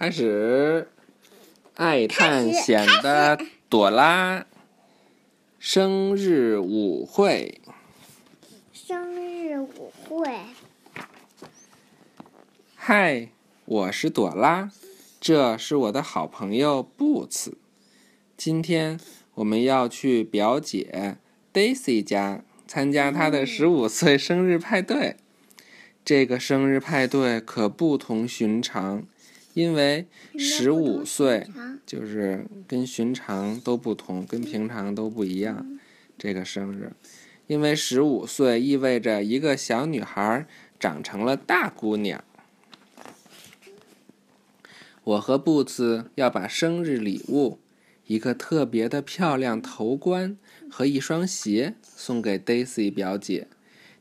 开始，爱探险的朵拉生日舞会。生日舞会。嗨，我是朵拉，这是我的好朋友布茨。今天我们要去表姐 Daisy 家参加她的十五岁生日派对。这个生日派对可不同寻常，因为十五岁就是跟寻常都不同，跟平常都不一样。这个生日，因为十五岁意味着一个小女孩长成了大姑娘。我和布茨要把生日礼物，一个特别的漂亮头冠和一双鞋送给 Daisy 表姐。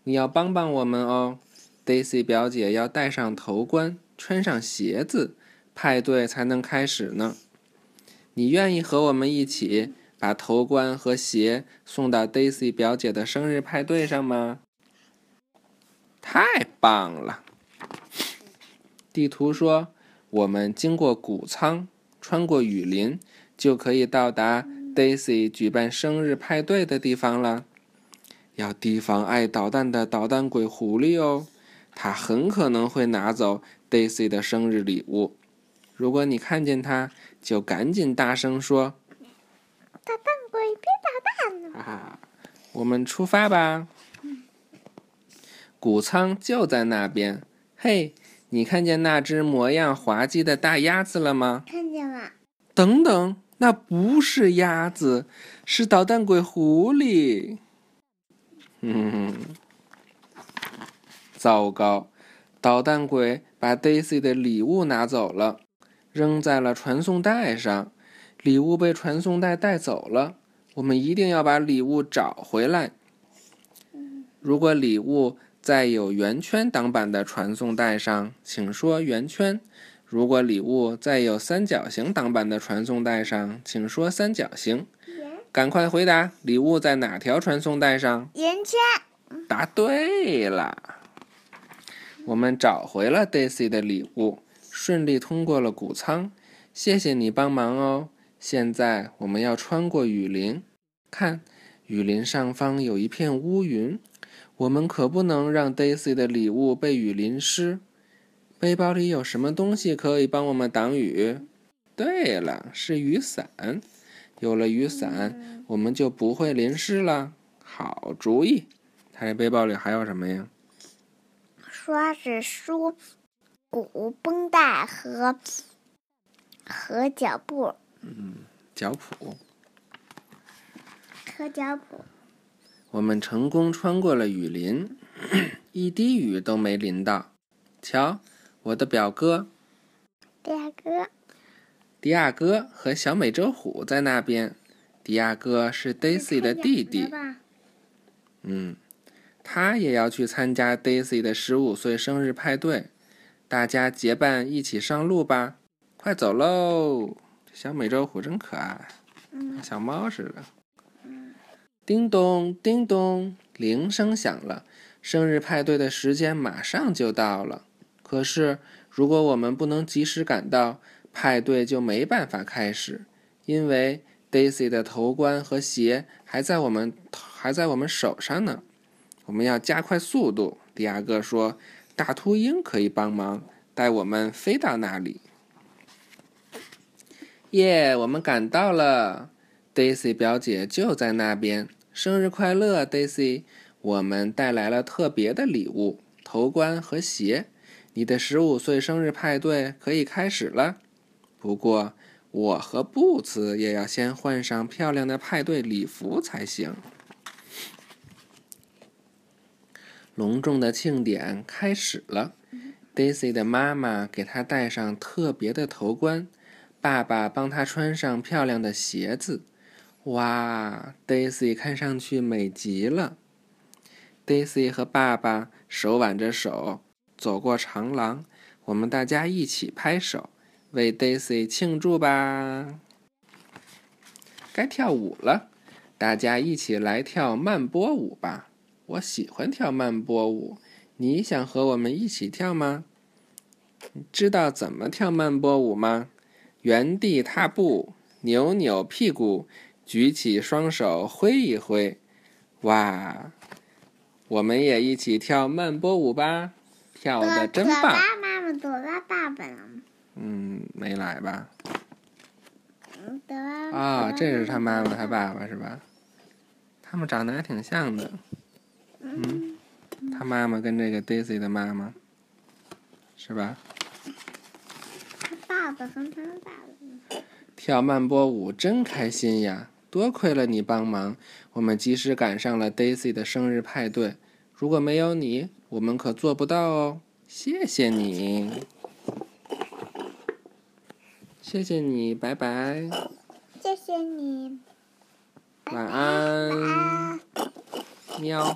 你要帮帮我们哦。Daisy 表姐要戴上头冠，穿上鞋子，派对才能开始呢。你愿意和我们一起把头冠和鞋送到 Daisy 表姐的生日派对上吗？太棒了！地图说，我们经过谷仓，穿过雨林，就可以到达 Daisy 举办生日派对的地方了。要提防爱捣蛋的捣蛋鬼狐狸哦。他很可能会拿走 Daisy 的生日礼物。如果你看见他，就赶紧大声说：“捣蛋鬼，别捣蛋！”啊，我们出发吧。谷仓就在那边。嘿，你看见那只模样滑稽的大鸭子了吗？看见了。等等，那不是鸭子，是捣蛋鬼狐狸。嗯。糟糕！捣蛋鬼把 Daisy 的礼物拿走了，扔在了传送带上。礼物被传送带带走了，我们一定要把礼物找回来。如果礼物在有圆圈挡板的传送带上，请说圆圈；如果礼物在有三角形挡板的传送带上，请说三角形。赶快回答，礼物在哪条传送带上？圆圈。答对了。我们找回了 Daisy 的礼物，顺利通过了谷仓。谢谢你帮忙哦。现在我们要穿过雨林，看，雨林上方有一片乌云。我们可不能让 Daisy 的礼物被雨淋湿。背包里有什么东西可以帮我们挡雨？对了，是雨伞。有了雨伞，我们就不会淋湿了。好主意。他这背包里还有什么呀？刷子、书、鼓、绷带和和脚布。嗯，脚蹼。和脚蹼。我们成功穿过了雨林，一滴雨都没淋到。瞧，我的表哥。迪亚哥。迪亚哥和小美洲虎在那边。迪亚哥是 Daisy 的弟弟。嗯。他也要去参加 Daisy 的十五岁生日派对，大家结伴一起上路吧！快走喽！小美洲虎真可爱，小猫似的。叮咚，叮咚，铃声响了，生日派对的时间马上就到了。可是，如果我们不能及时赶到，派对就没办法开始，因为 Daisy 的头冠和鞋还在我们还在我们手上呢。我们要加快速度，迪亚哥说：“大秃鹰可以帮忙，带我们飞到那里。”耶，我们赶到了，Daisy 表姐就在那边。生日快乐，Daisy！我们带来了特别的礼物——头冠和鞋。你的十五岁生日派对可以开始了。不过，我和布茨也要先换上漂亮的派对礼服才行。隆重的庆典开始了，Daisy 的妈妈给她戴上特别的头冠，爸爸帮她穿上漂亮的鞋子。哇，Daisy 看上去美极了。Daisy 和爸爸手挽着手走过长廊，我们大家一起拍手，为 Daisy 庆祝吧。该跳舞了，大家一起来跳慢波舞吧。我喜欢跳慢波舞，你想和我们一起跳吗？知道怎么跳慢波舞吗？原地踏步，扭扭屁股，举起双手挥一挥。哇！我们也一起跳慢波舞吧，跳的真棒！妈妈躲在爸爸了。嗯，没来吧？嗯，啊，这是他妈妈，他爸爸是吧？他们长得还挺像的。嗯，他妈妈跟这个 Daisy 的妈妈，是吧？他爸爸跟他爸爸。跳慢波舞真开心呀！多亏了你帮忙，我们及时赶上了 Daisy 的生日派对。如果没有你，我们可做不到哦。谢谢你，谢谢你，拜拜。谢谢你，晚安，喵。